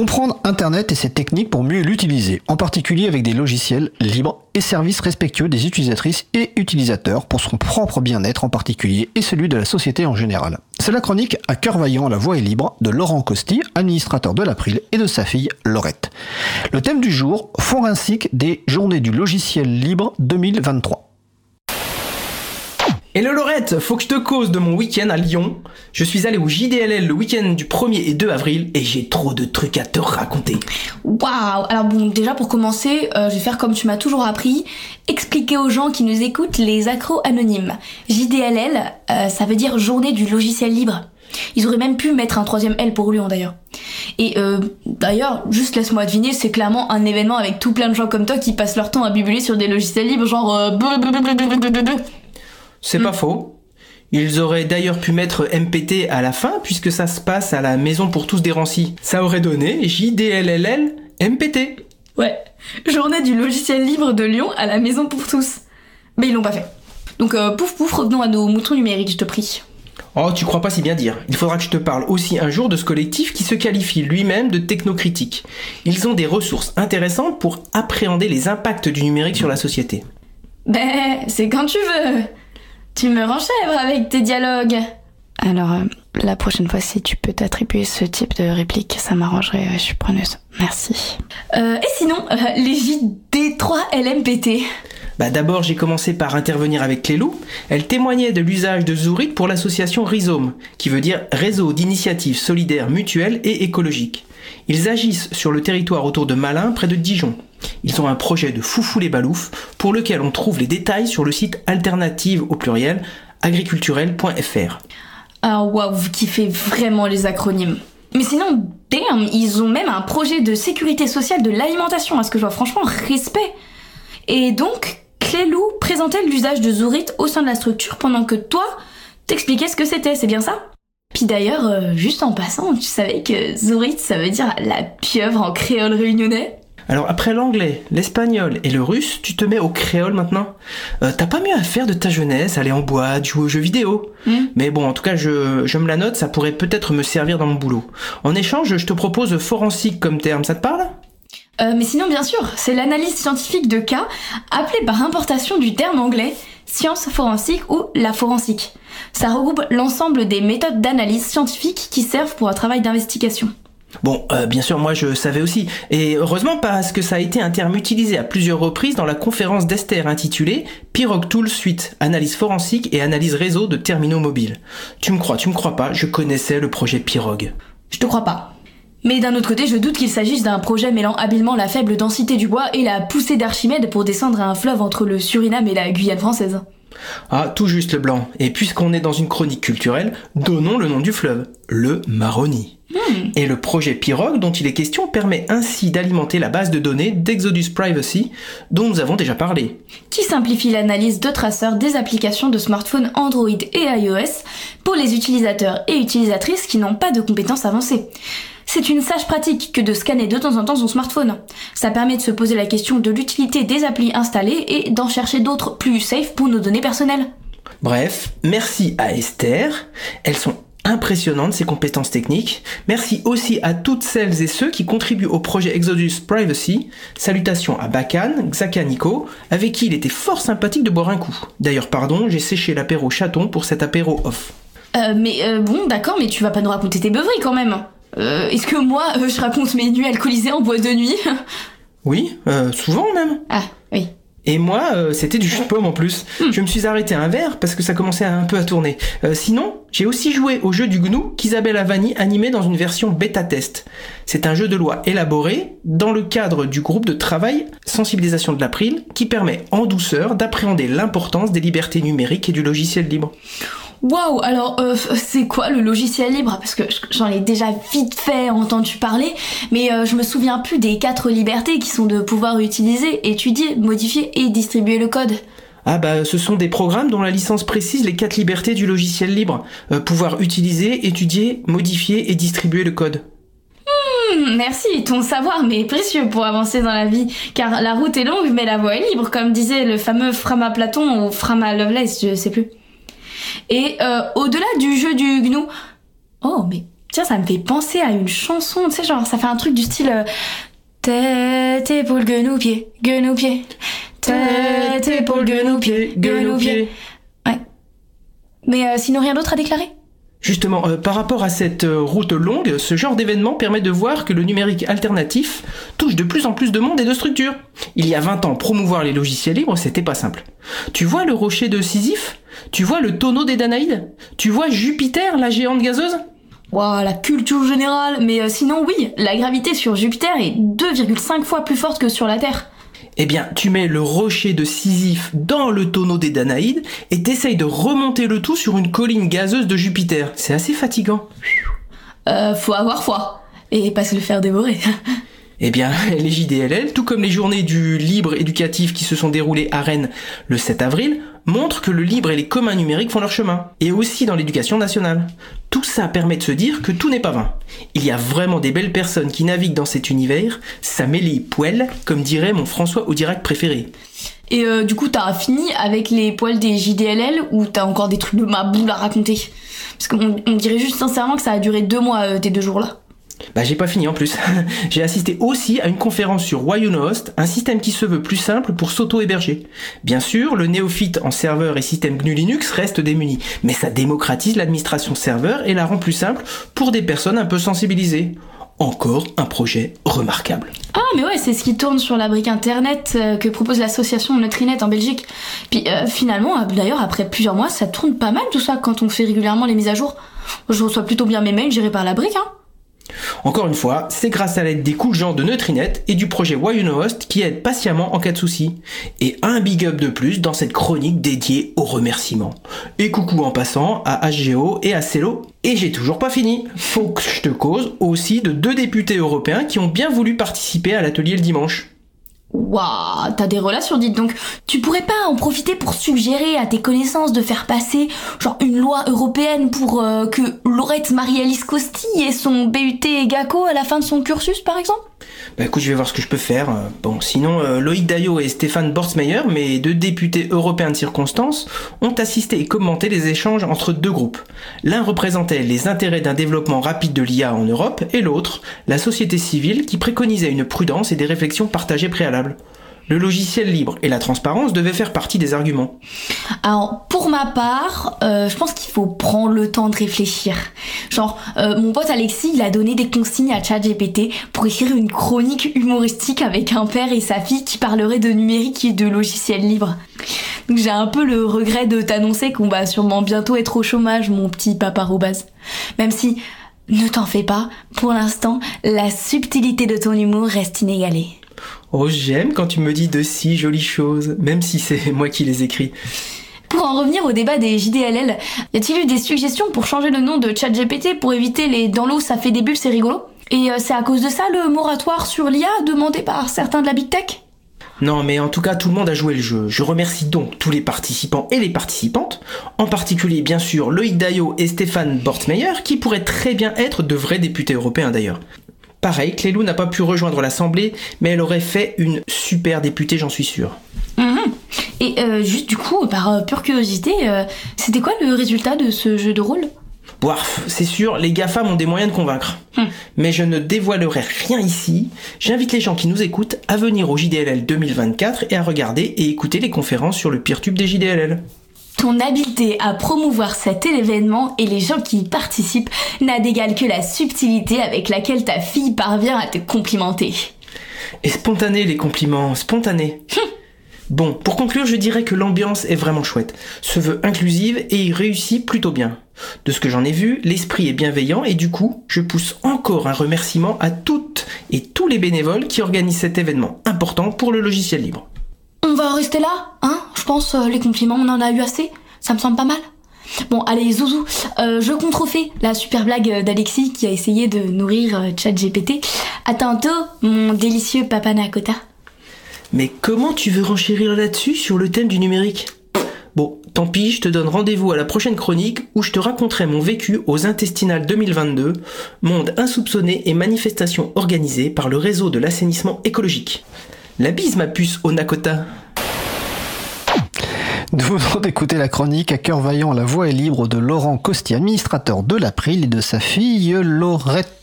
Comprendre Internet et ses techniques pour mieux l'utiliser, en particulier avec des logiciels libres et services respectueux des utilisatrices et utilisateurs pour son propre bien-être en particulier et celui de la société en général. C'est la chronique à cœur vaillant, la voix est libre de Laurent Costi, administrateur de l'April et de sa fille Laurette. Le thème du jour, forensique des journées du logiciel libre 2023. Hello Laurette, faut que je te cause de mon week-end à Lyon. Je suis allé au JDLL le week-end du 1er et 2 avril et j'ai trop de trucs à te raconter. Waouh Alors bon, déjà pour commencer, euh, je vais faire comme tu m'as toujours appris, expliquer aux gens qui nous écoutent les accros anonymes. JDLL, euh, ça veut dire journée du logiciel libre. Ils auraient même pu mettre un troisième L pour Lyon d'ailleurs. Et euh, d'ailleurs, juste laisse-moi deviner, c'est clairement un événement avec tout plein de gens comme toi qui passent leur temps à bibuler sur des logiciels libres, genre... C'est pas faux. Ils auraient d'ailleurs pu mettre MPT à la fin puisque ça se passe à la maison pour tous des Rancy. Ça aurait donné JDLLL MPT. Ouais, journée du logiciel libre de Lyon à la maison pour tous. Mais ils l'ont pas fait. Donc euh, pouf pouf, revenons à nos moutons numériques, je te prie. Oh, tu crois pas si bien dire. Il faudra que je te parle aussi un jour de ce collectif qui se qualifie lui-même de technocritique. Ils ont des ressources intéressantes pour appréhender les impacts du numérique sur la société. Ben, c'est quand tu veux. Tu me renchèvres avec tes dialogues. Alors, euh, la prochaine fois, si tu peux t'attribuer ce type de réplique, ça m'arrangerait, euh, je suis preneuse. Merci. Euh, et sinon, euh, les JD3 LMPT. Bah d'abord, j'ai commencé par intervenir avec Clélou. Elle témoignait de l'usage de Zourit pour l'association Rhizome, qui veut dire Réseau d'initiatives solidaires mutuelles et écologiques. Ils agissent sur le territoire autour de Malin, près de Dijon. Ils ont un projet de foufou les baloufs, pour lequel on trouve les détails sur le site alternative au pluriel agriculturel.fr. Ah waouh, vous kiffez vraiment les acronymes. Mais sinon, damn, ils ont même un projet de sécurité sociale de l'alimentation, à ce que je vois franchement respect. Et donc, Clélou présentait l'usage de Zourit au sein de la structure pendant que toi, t'expliquais ce que c'était, c'est bien ça? Puis d'ailleurs, euh, juste en passant, tu savais que Zourit, ça veut dire la pieuvre en créole réunionnais? Alors après l'anglais, l'espagnol et le russe, tu te mets au créole maintenant. Euh, T'as pas mieux à faire de ta jeunesse, aller en boîte, jouer aux jeux vidéo. Hmm. Mais bon, en tout cas, je, je me la note, ça pourrait peut-être me servir dans mon boulot. En échange, je te propose forensique comme terme, ça te parle? Euh, mais sinon, bien sûr, c'est l'analyse scientifique de cas, appelée par importation du terme anglais science forensique ou la forensique. Ça regroupe l'ensemble des méthodes d'analyse scientifique qui servent pour un travail d'investigation. Bon, euh, bien sûr, moi je savais aussi. Et heureusement parce que ça a été un terme utilisé à plusieurs reprises dans la conférence d'Esther intitulée Pirog Tool Suite, analyse forensique et analyse réseau de terminaux mobiles. Tu me crois, tu me crois pas, je connaissais le projet Pirog. Je te crois pas. Mais d'un autre côté, je doute qu'il s'agisse d'un projet mêlant habilement la faible densité du bois et la poussée d'Archimède pour descendre à un fleuve entre le Suriname et la Guyane française. Ah, tout juste le blanc. Et puisqu'on est dans une chronique culturelle, donnons le nom du fleuve, le Maroni. Et le projet Pirog dont il est question permet ainsi d'alimenter la base de données d'Exodus Privacy dont nous avons déjà parlé. Qui simplifie l'analyse de traceurs des applications de smartphones Android et iOS pour les utilisateurs et utilisatrices qui n'ont pas de compétences avancées. C'est une sage pratique que de scanner de temps en temps son smartphone. Ça permet de se poser la question de l'utilité des applis installées et d'en chercher d'autres plus safe pour nos données personnelles. Bref, merci à Esther. Elles sont impressionnantes ces compétences techniques. Merci aussi à toutes celles et ceux qui contribuent au projet Exodus Privacy. Salutations à Bakan, Xaka Nico, avec qui il était fort sympathique de boire un coup. D'ailleurs, pardon, j'ai séché l'apéro chaton pour cet apéro off. Euh, mais euh, bon, d'accord, mais tu vas pas nous raconter tes beuveries quand même. Euh, Est-ce que moi, euh, je raconte mes nuits alcoolisées en boîte de nuit? Oui, euh, souvent même. Ah, oui. Et moi, euh, c'était du jus de pomme en plus. Je me suis arrêté à un verre parce que ça commençait un peu à tourner. Euh, sinon, j'ai aussi joué au jeu du GNU qu'Isabelle Avani animait dans une version bêta-test. C'est un jeu de loi élaboré dans le cadre du groupe de travail sensibilisation de l'April qui permet en douceur d'appréhender l'importance des libertés numériques et du logiciel libre. Waouh, alors euh, c'est quoi le logiciel libre? Parce que j'en ai déjà vite fait entendu parler, mais euh, je me souviens plus des quatre libertés qui sont de pouvoir utiliser, étudier, modifier et distribuer le code. Ah bah ce sont des programmes dont la licence précise les quatre libertés du logiciel libre. Euh, pouvoir utiliser, étudier, modifier et distribuer le code. Hmm, merci, ton savoir m'est précieux pour avancer dans la vie, car la route est longue mais la voie est libre, comme disait le fameux Frama Platon ou Frama Lovelace, je sais plus. Et euh, au-delà du jeu du GNU, oh mais Tiens, ça me fait penser à une chanson, tu sais, genre, ça fait un truc du style euh, Tête, épaule, genou, pied, genou, pied. Tête, épaule, genou, pied, genou, pied. Ouais. Mais euh, sinon, rien d'autre à déclarer? Justement, euh, par rapport à cette route longue, ce genre d'événement permet de voir que le numérique alternatif touche de plus en plus de monde et de structures. Il y a 20 ans, promouvoir les logiciels libres, c'était pas simple. Tu vois le rocher de Sisyphe? Tu vois le tonneau des Danaïdes? Tu vois Jupiter, la géante gazeuse? Waouh, la culture générale Mais euh, sinon, oui, la gravité sur Jupiter est 2,5 fois plus forte que sur la Terre. Eh bien, tu mets le rocher de Sisyphe dans le tonneau des Danaïdes et t'essayes de remonter le tout sur une colline gazeuse de Jupiter. C'est assez fatigant. Euh, faut avoir foi. Et pas se le faire dévorer. Eh bien, les JDLL, tout comme les journées du libre éducatif qui se sont déroulées à Rennes le 7 avril, montrent que le libre et les communs numériques font leur chemin, et aussi dans l'éducation nationale. Tout ça permet de se dire que tout n'est pas vain. Il y a vraiment des belles personnes qui naviguent dans cet univers, ça met les poêles, comme dirait mon François Audirac préféré. Et euh, du coup, t'as fini avec les poils des JDLL ou t'as encore des trucs de ma boule à raconter? Parce qu'on on dirait juste sincèrement que ça a duré deux mois, euh, tes deux jours-là. Bah j'ai pas fini en plus. j'ai assisté aussi à une conférence sur Host, un système qui se veut plus simple pour s'auto-héberger. Bien sûr, le néophyte en serveur et système GNU Linux reste démuni, mais ça démocratise l'administration serveur et la rend plus simple pour des personnes un peu sensibilisées. Encore un projet remarquable. Ah mais ouais, c'est ce qui tourne sur la brique internet euh, que propose l'association Neutrinet en Belgique. Puis euh, finalement, euh, d'ailleurs après plusieurs mois, ça tourne pas mal tout ça quand on fait régulièrement les mises à jour. Je reçois plutôt bien mes mails gérés par la brique, hein. Encore une fois, c'est grâce à l'aide des coups gens de Neutrinet et du projet Host qui aide patiemment en cas de souci. Et un big up de plus dans cette chronique dédiée aux remerciements. Et coucou en passant à HGO et à Cello. Et j'ai toujours pas fini. Faut que je te cause aussi de deux députés européens qui ont bien voulu participer à l'atelier le dimanche. Waouh, t'as des relations dites donc. Tu pourrais pas en profiter pour suggérer à tes connaissances de faire passer genre une loi européenne pour euh, que Laurette Marie-Alice Costi ait son BUT GACO à la fin de son cursus par exemple? Bah écoute, je vais voir ce que je peux faire. Bon, sinon, euh, Loïc Daillot et Stéphane Bortsmeyer, mes deux députés européens de circonstance, ont assisté et commenté les échanges entre deux groupes. L'un représentait les intérêts d'un développement rapide de l'IA en Europe et l'autre, la société civile qui préconisait une prudence et des réflexions partagées préalables le logiciel libre et la transparence devaient faire partie des arguments. Alors, pour ma part, euh, je pense qu'il faut prendre le temps de réfléchir. Genre, euh, mon pote Alexis, il a donné des consignes à ChatGPT pour écrire une chronique humoristique avec un père et sa fille qui parleraient de numérique et de logiciel libre. Donc j'ai un peu le regret de t'annoncer qu'on va sûrement bientôt être au chômage, mon petit papa Robaz. Même si, ne t'en fais pas, pour l'instant, la subtilité de ton humour reste inégalée. Oh, j'aime quand tu me dis de si jolies choses, même si c'est moi qui les écris. Pour en revenir au débat des JDLL, y a-t-il eu des suggestions pour changer le nom de ChatGPT pour éviter les dans l'eau ça fait des bulles, c'est rigolo Et euh, c'est à cause de ça le moratoire sur l'IA demandé par certains de la Big Tech? Non, mais en tout cas, tout le monde a joué le jeu. Je remercie donc tous les participants et les participantes, en particulier bien sûr Loïc Dayo et Stéphane Bortmeyer, qui pourraient très bien être de vrais députés européens d'ailleurs. Pareil, Clélou n'a pas pu rejoindre l'Assemblée, mais elle aurait fait une super députée, j'en suis sûr. Mhm. Et euh, juste du coup, par euh, pure curiosité, euh, c'était quoi le résultat de ce jeu de rôle? Boirf, c'est sûr, les GAFAM ont des moyens de convaincre. Hmm. Mais je ne dévoilerai rien ici. J'invite les gens qui nous écoutent à venir au JDLL 2024 et à regarder et écouter les conférences sur le pire tube des JDLL. Ton habileté à promouvoir cet événement et les gens qui y participent n'a d'égal que la subtilité avec laquelle ta fille parvient à te complimenter. Et spontané les compliments, spontané. bon, pour conclure, je dirais que l'ambiance est vraiment chouette, se veut inclusive et il réussit plutôt bien. De ce que j'en ai vu, l'esprit est bienveillant et du coup, je pousse encore un remerciement à toutes et tous les bénévoles qui organisent cet événement important pour le logiciel libre. On va rester là, hein Je pense euh, les compliments, on en a eu assez. Ça me semble pas mal. Bon, allez, Zouzou, euh, je contrefais la super blague d'Alexis qui a essayé de nourrir euh, ChatGPT. À tantôt, mon délicieux papa Nakota. Mais comment tu veux renchérir là-dessus sur le thème du numérique? Bon, tant pis, je te donne rendez-vous à la prochaine chronique où je te raconterai mon vécu aux intestinales 2022, monde insoupçonné et manifestation organisée par le réseau de l'assainissement écologique. La bise ma puce au Nakota Nous venons d'écouter la chronique à cœur vaillant, la voix est libre de Laurent Costi, administrateur de l'April et de sa fille Laurette.